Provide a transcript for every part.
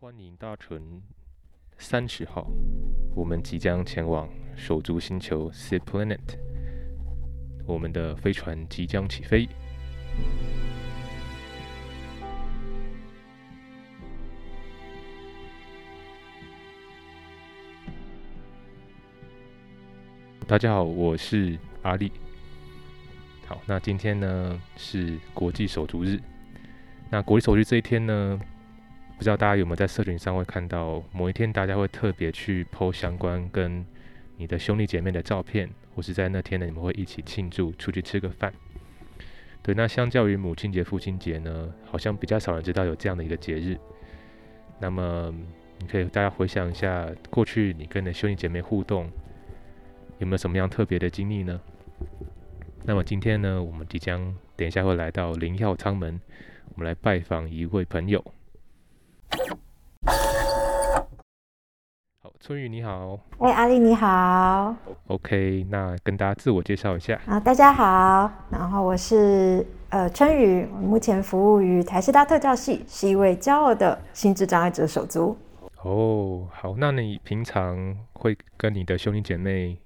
欢迎搭乘三十号，我们即将前往手足星球 Sea Planet，我们的飞船即将起飞。大家好，我是阿力。好，那今天呢是国际手足日。那国际手足这一天呢，不知道大家有没有在社群上会看到，某一天大家会特别去 PO 相关跟你的兄弟姐妹的照片，或是在那天呢你们会一起庆祝，出去吃个饭。对，那相较于母亲节、父亲节呢，好像比较少人知道有这样的一个节日。那么你可以大家回想一下，过去你跟你的兄弟姐妹互动。有没有什么样特别的经历呢？那么今天呢，我们即将等一下会来到灵药舱门，我们来拜访一位朋友。好，春雨你好。哎，阿丽你好。OK，那跟大家自我介绍一下。啊，大家好。然后我是呃春雨，目前服务于台师大特教系，是一位骄傲的心智障碍者手足。哦，好，那你平常会跟你的兄弟姐妹？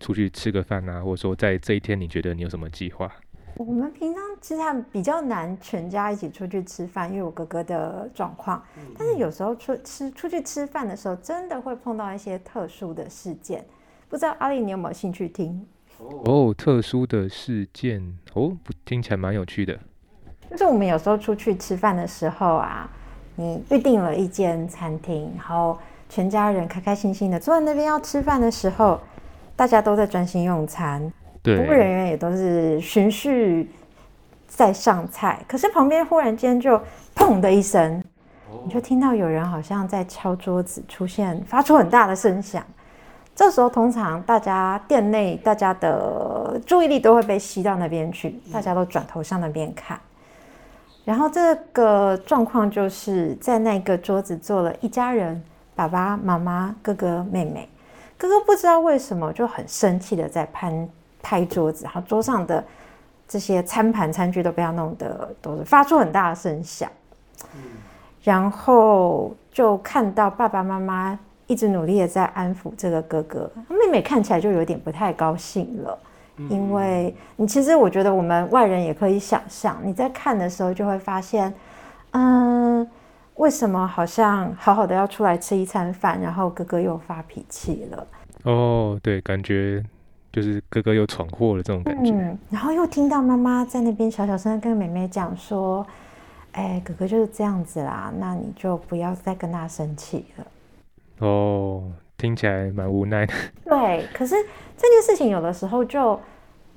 出去吃个饭啊，或者说在这一天，你觉得你有什么计划？我们平常其实比较难全家一起出去吃饭，因为我哥哥的状况。但是有时候出吃出去吃饭的时候，真的会碰到一些特殊的事件。不知道阿丽你有没有兴趣听？哦，特殊的事件哦，听起来蛮有趣的。就是我们有时候出去吃饭的时候啊，你预定了一间餐厅，然后全家人开开心心的坐在那边要吃饭的时候。大家都在专心用餐，服务人员也都是循序在上菜。可是旁边忽然间就砰的一声，你就听到有人好像在敲桌子，出现发出很大的声响。这时候通常大家店内大家的注意力都会被吸到那边去，大家都转头向那边看。然后这个状况就是在那个桌子坐了一家人，爸爸妈妈、哥哥妹妹。哥哥不知道为什么就很生气的在拍拍桌子，然后桌上的这些餐盘餐具都被他弄得都是发出很大的声响。然后就看到爸爸妈妈一直努力的在安抚这个哥哥，妹妹看起来就有点不太高兴了，因为你其实我觉得我们外人也可以想象，你在看的时候就会发现，嗯。为什么好像好好的要出来吃一餐饭，然后哥哥又发脾气了？哦，对，感觉就是哥哥又闯祸了这种感觉。嗯，然后又听到妈妈在那边小小声跟妹妹讲说：“哎，哥哥就是这样子啦，那你就不要再跟他生气了。”哦，听起来蛮无奈的。对，可是这件事情有的时候就。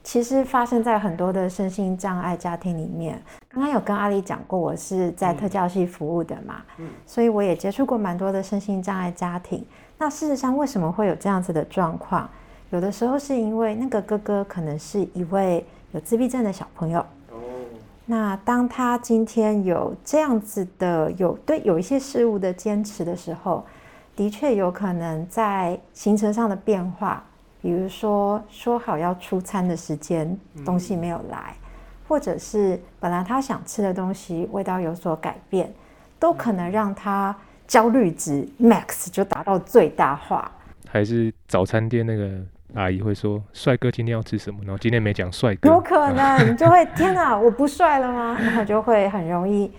其实发生在很多的身心障碍家庭里面。刚刚有跟阿丽讲过，我是在特教系服务的嘛，所以我也接触过蛮多的身心障碍家庭。那事实上，为什么会有这样子的状况？有的时候是因为那个哥哥可能是一位有自闭症的小朋友。那当他今天有这样子的有对有一些事物的坚持的时候，的确有可能在行程上的变化。比如说，说好要出餐的时间，东西没有来，或者是本来他想吃的东西味道有所改变，都可能让他焦虑值 max 就达到最大化。还是早餐店那个阿姨会说：“帅哥今天要吃什么？”然后今天没讲帅哥，有可能你就会天哪，我不帅了吗？然后就会很容易。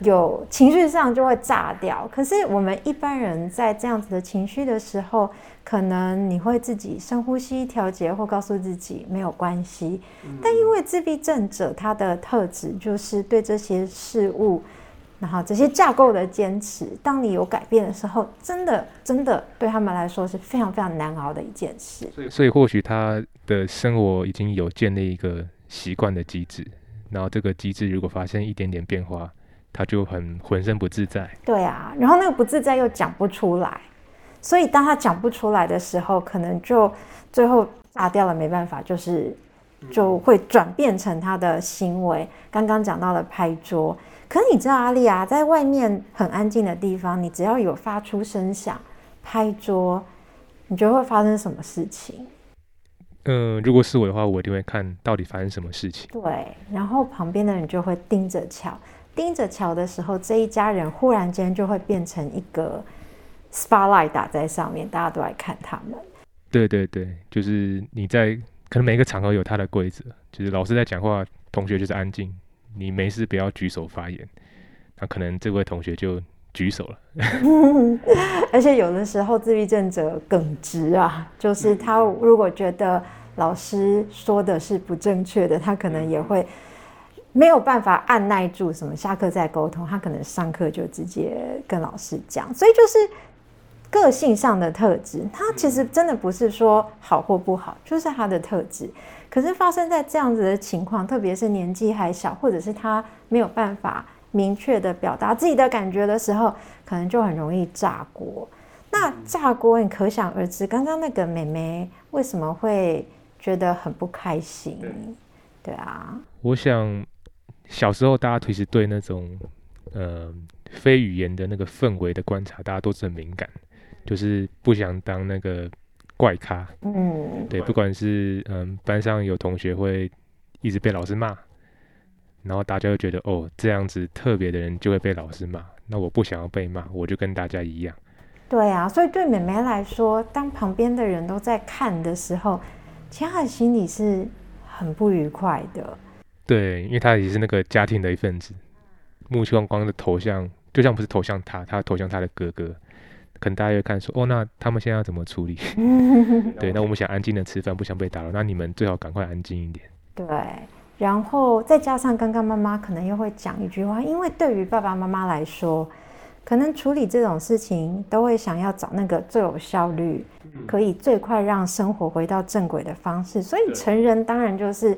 有情绪上就会炸掉，可是我们一般人在这样子的情绪的时候，可能你会自己深呼吸调节，或告诉自己没有关系。但因为自闭症者他的特质就是对这些事物，然后这些架构的坚持，当你有改变的时候，真的真的对他们来说是非常非常难熬的一件事。所以，所以或许他的生活已经有建立一个习惯的机制，然后这个机制如果发生一点点变化。他就很浑身不自在，对啊，然后那个不自在又讲不出来，所以当他讲不出来的时候，可能就最后炸掉了，没办法，就是就会转变成他的行为。刚刚讲到了拍桌，可是你知道阿丽啊，在外面很安静的地方，你只要有发出声响，拍桌，你觉得会发生什么事情？嗯，如果是我的话，我一定会看到底发生什么事情。对，然后旁边的人就会盯着瞧。盯着瞧的时候，这一家人忽然间就会变成一个 spotlight 打在上面，大家都来看他们。对对对，就是你在可能每一个场合有他的规则，就是老师在讲话，同学就是安静，你没事不要举手发言。那可能这位同学就举手了。而且有的时候自闭症者耿直啊，就是他如果觉得老师说的是不正确的，他可能也会没有办法按耐住什么下课再沟通，他可能上课就直接跟老师讲。所以就是个性上的特质，它其实真的不是说好或不好，就是他的特质。可是发生在这样子的情况，特别是年纪还小，或者是他没有办法。明确的表达自己的感觉的时候，可能就很容易炸锅。那炸锅，你可想而知，刚刚那个妹妹为什么会觉得很不开心？对啊，我想小时候大家其实对那种呃非语言的那个氛围的观察，大家都是很敏感，就是不想当那个怪咖。嗯，对，不管是嗯班上有同学会一直被老师骂。然后大家就觉得哦，这样子特别的人就会被老师骂。那我不想要被骂，我就跟大家一样。对啊，所以对妹妹来说，当旁边的人都在看的时候，其实她的心里是很不愉快的。对，因为她也是那个家庭的一份子。目光光的头像就像不是投向他，他投向他的哥哥。可能大家会看说，哦，那他们现在要怎么处理？对，那我们想安静的吃饭，不想被打扰，那你们最好赶快安静一点。对。然后再加上刚刚妈妈可能又会讲一句话，因为对于爸爸妈妈来说，可能处理这种事情都会想要找那个最有效率、可以最快让生活回到正轨的方式。所以成人当然就是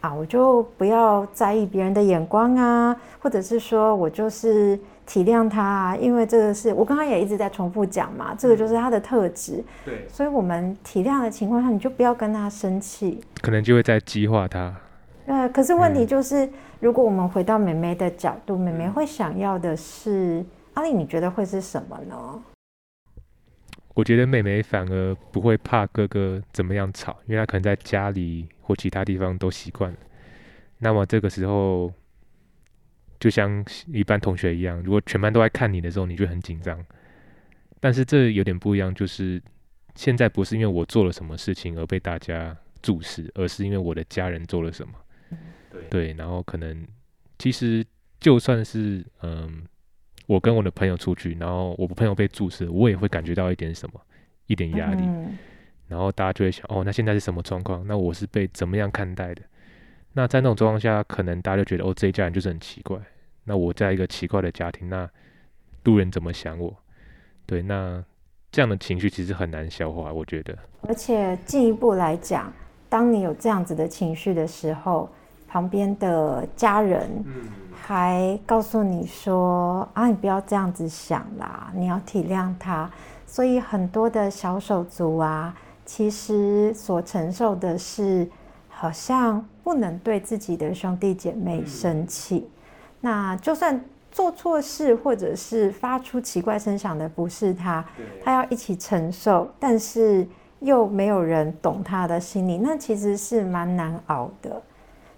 啊，我就不要在意别人的眼光啊，或者是说我就是体谅他，啊，因为这个是我刚刚也一直在重复讲嘛，这个就是他的特质。对，所以我们体谅的情况下，你就不要跟他生气，可能就会在激化他。对，可是问题就是，如果我们回到美眉的角度，美眉会想要的是阿丽，你觉得会是什么呢？我觉得妹妹反而不会怕哥哥怎么样吵，因为她可能在家里或其他地方都习惯了。那么这个时候，就像一般同学一样，如果全班都在看你的时候，你就很紧张。但是这有点不一样，就是现在不是因为我做了什么事情而被大家注视，而是因为我的家人做了什么。对，然后可能其实就算是嗯，我跟我的朋友出去，然后我朋友被注视，我也会感觉到一点什么，一点压力。然后大家就会想，哦，那现在是什么状况？那我是被怎么样看待的？那在那种状况下，可能大家就觉得，哦，这一家人就是很奇怪。那我在一个奇怪的家庭，那路人怎么想我？对，那这样的情绪其实很难消化，我觉得。而且进一步来讲，当你有这样子的情绪的时候，旁边的家人还告诉你说：“啊，你不要这样子想啦，你要体谅他。”所以很多的小手足啊，其实所承受的是，好像不能对自己的兄弟姐妹生气。那就算做错事，或者是发出奇怪声响的不是他，他要一起承受，但是又没有人懂他的心理，那其实是蛮难熬的。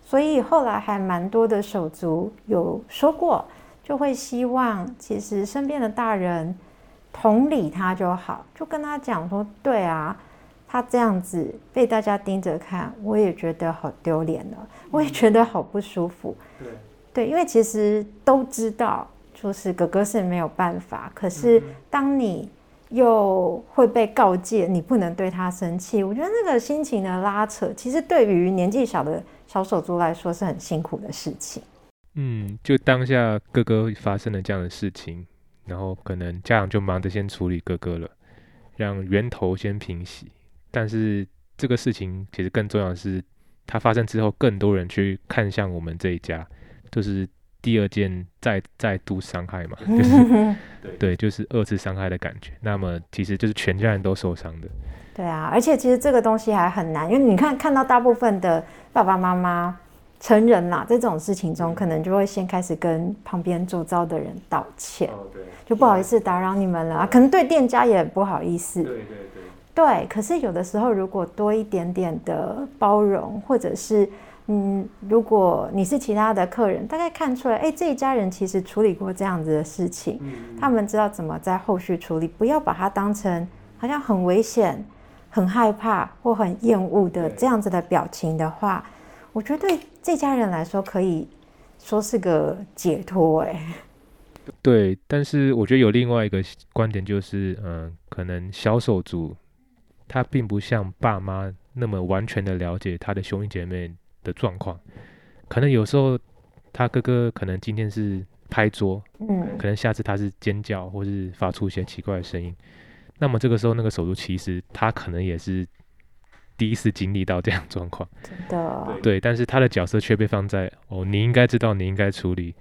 所以后来还蛮多的手足有说过，就会希望其实身边的大人同理他就好，就跟他讲说，对啊，他这样子被大家盯着看，我也觉得好丢脸了，我也觉得好不舒服。对，对，因为其实都知道，就是哥哥是没有办法，可是当你又会被告诫你不能对他生气，我觉得那个心情的拉扯，其实对于年纪小的。小手足来说是很辛苦的事情。嗯，就当下哥哥发生了这样的事情，然后可能家长就忙着先处理哥哥了，让源头先平息。但是这个事情其实更重要的是，它发生之后，更多人去看向我们这一家，就是第二件再再度伤害嘛，就是对，就是二次伤害的感觉。那么其实就是全家人都受伤的。对啊，而且其实这个东西还很难，因为你看看到大部分的爸爸妈妈成人啦，在这种事情中，可能就会先开始跟旁边周遭的人道歉，就不好意思打扰你们了啊，可能对店家也不好意思。对对对。对，可是有的时候如果多一点点的包容，或者是嗯，如果你是其他的客人，大概看出来，哎，这一家人其实处理过这样子的事情，他们知道怎么在后续处理，不要把它当成好像很危险、很害怕或很厌恶的这样子的表情的话，我觉得对这家人来说可以说是个解脱，哎。对，但是我觉得有另外一个观点，就是嗯，可能销售组他并不像爸妈那么完全的了解他的兄弟姐妹的状况，可能有时候他哥哥可能今天是拍桌，嗯，可能下次他是尖叫或是发出一些奇怪的声音，那么这个时候那个手足其实他可能也是第一次经历到这样状况，真的，对，但是他的角色却被放在哦，你应该知道，你应该处理。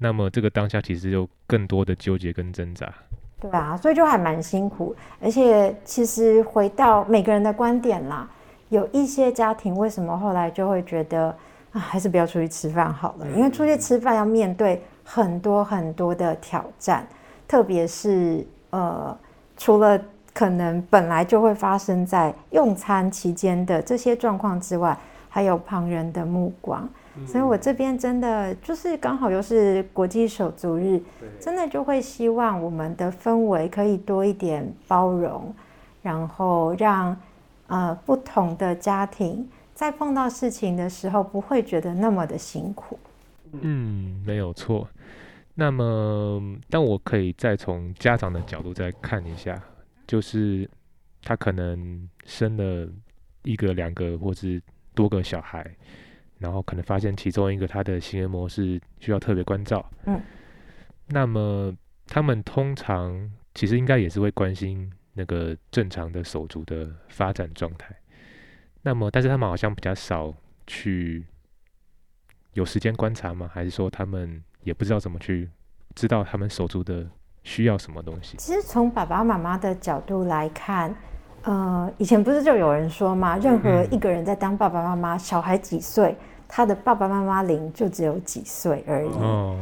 那么这个当下其实有更多的纠结跟挣扎，对啊，所以就还蛮辛苦。而且其实回到每个人的观点啦，有一些家庭为什么后来就会觉得啊，还是不要出去吃饭好了，因为出去吃饭要面对很多很多的挑战，特别是呃，除了可能本来就会发生在用餐期间的这些状况之外，还有旁人的目光。所以，我这边真的就是刚好又是国际手足日，真的就会希望我们的氛围可以多一点包容，然后让呃不同的家庭在碰到事情的时候不会觉得那么的辛苦。嗯，没有错。那么，但我可以再从家长的角度再看一下，就是他可能生了一个、两个或是多个小孩。然后可能发现其中一个他的行为模式需要特别关照，嗯，那么他们通常其实应该也是会关心那个正常的手足的发展状态，那么但是他们好像比较少去有时间观察吗？还是说他们也不知道怎么去知道他们手足的需要什么东西？其实从爸爸妈妈的角度来看。呃，以前不是就有人说吗，任何一个人在当爸爸妈妈，小孩几岁，他的爸爸妈妈龄就只有几岁而已。哦，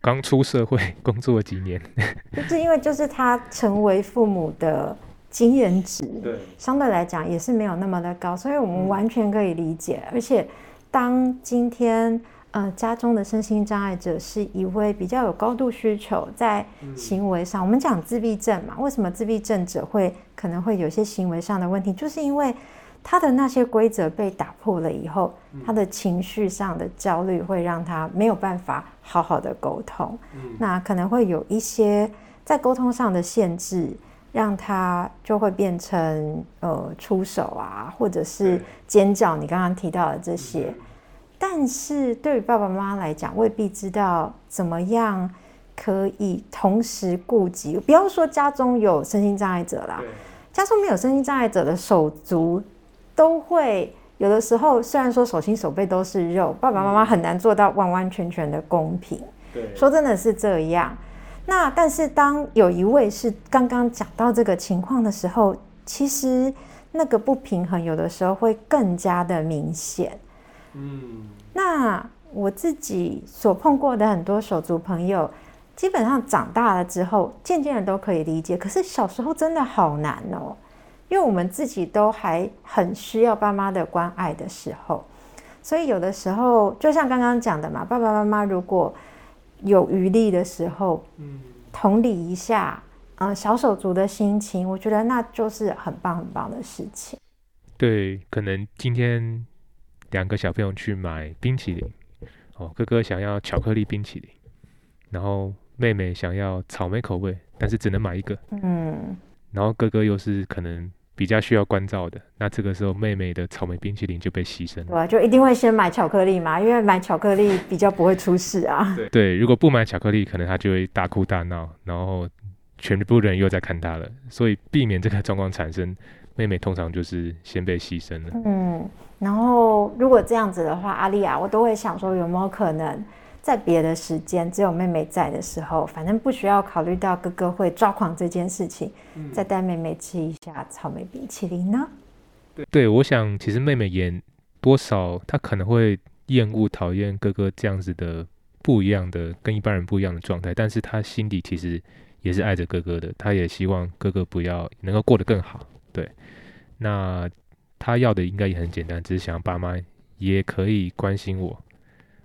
刚出社会工作几年，就是因为就是他成为父母的经验值，对，相对来讲也是没有那么的高，所以我们完全可以理解。而且当今天。呃，家中的身心障碍者是一位比较有高度需求，在行为上，我们讲自闭症嘛，为什么自闭症者会可能会有些行为上的问题，就是因为他的那些规则被打破了以后，他的情绪上的焦虑会让他没有办法好好的沟通，那可能会有一些在沟通上的限制，让他就会变成呃出手啊，或者是尖叫，你刚刚提到的这些。但是对于爸爸妈妈来讲，未必知道怎么样可以同时顾及。不要说家中有身心障碍者啦，家中没有身心障碍者的手足，都会有的时候，虽然说手心手背都是肉，爸爸妈妈很难做到完完全全的公平。对，说真的是这样。那但是当有一位是刚刚讲到这个情况的时候，其实那个不平衡有的时候会更加的明显。嗯，那我自己所碰过的很多手足朋友，基本上长大了之后，渐渐的都可以理解。可是小时候真的好难哦，因为我们自己都还很需要爸妈的关爱的时候，所以有的时候，就像刚刚讲的嘛，爸爸妈妈如果有余力的时候，嗯，同理一下，嗯，小手足的心情，我觉得那就是很棒很棒的事情。对，可能今天。两个小朋友去买冰淇淋，哦，哥哥想要巧克力冰淇淋，然后妹妹想要草莓口味，但是只能买一个。嗯，然后哥哥又是可能比较需要关照的，那这个时候妹妹的草莓冰淇淋就被牺牲了。对，就一定会先买巧克力嘛，因为买巧克力比较不会出事啊。对，如果不买巧克力，可能她就会大哭大闹，然后全部人又在看她了。所以避免这个状况产生。妹妹通常就是先被牺牲了。嗯，然后如果这样子的话，阿丽啊，我都会想说，有没有可能在别的时间，只有妹妹在的时候，反正不需要考虑到哥哥会抓狂这件事情，再带妹妹吃一下草莓冰淇淋呢？对，对我想其实妹妹也多少，她可能会厌恶、讨厌哥哥这样子的不一样的、跟一般人不一样的状态，但是她心底其实也是爱着哥哥的，她也希望哥哥不要能够过得更好。对。那她要的应该也很简单，只是想要爸妈也可以关心我，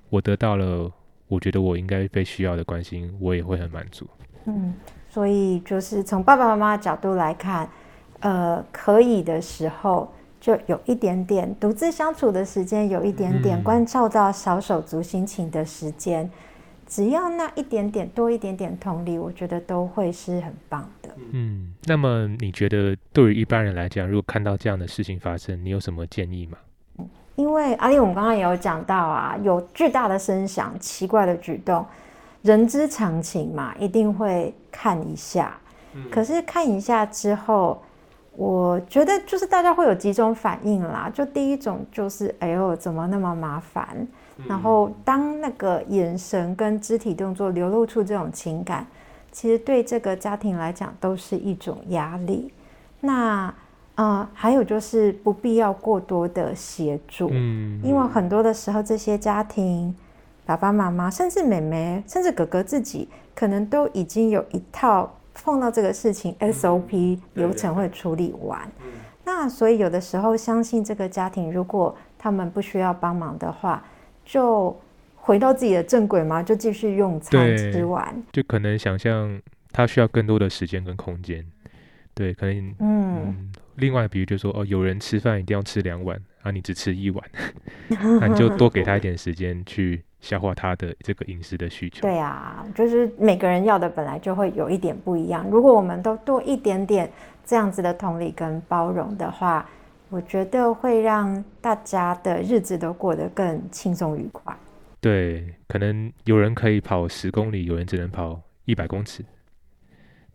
我得到了我觉得我应该被需要的关心，我也会很满足。嗯，所以就是从爸爸妈妈的角度来看，呃，可以的时候就有一点点独自相处的时间，有一点点嗯关照到小手足心情的时间，只要那一点点多一点点同理，我觉得都会是很棒的。嗯，那么你觉得对于一般人来讲，如果看到这样的事情发生，你有什么建议吗？因为阿丽，我们刚刚也有讲到啊，有巨大的声响、奇怪的举动，人之常情嘛，一定会看一下。可是看一下之后，我觉得就是大家会有几种反应啦。就第一种就是，哎呦，怎么那么麻烦？然后当那个眼神跟肢体动作流露出这种情感，其实对这个家庭来讲都是一种压力。那呃，还有就是不必要过多的协助，嗯，因为很多的时候，这些家庭爸爸妈妈，甚至妹妹，甚至哥哥自己，可能都已经有一套碰到这个事情 SOP 流程会处理完。那所以有的时候，相信这个家庭，如果他们不需要帮忙的话，就回到自己的正轨嘛，就继续用餐吃完。就可能想象他需要更多的时间跟空间。对，可能嗯，嗯，另外比如就说哦，有人吃饭一定要吃两碗，啊，你只吃一碗，那你就 多给他一点时间去消化他的这个饮食的需求。对啊，就是每个人要的本来就会有一点不一样。如果我们都多一点点这样子的同理跟包容的话，我觉得会让大家的日子都过得更轻松愉快。对，可能有人可以跑十公里，有人只能跑一百公尺，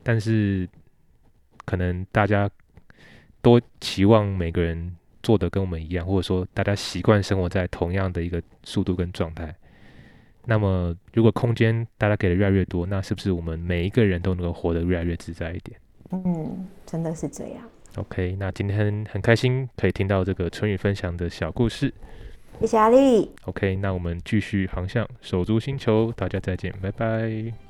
但是可能大家都期望每个人做的跟我们一样，或者说大家习惯生活在同样的一个速度跟状态。那么，如果空间大家给的越来越多，那是不是我们每一个人都能够活得越来越自在一点嗯，真的是这样。？OK，那今天很开心可以听到这个春雨分享的小故事。谢谢阿丽。OK，那我们继续航向手足星球，大家再见，拜拜。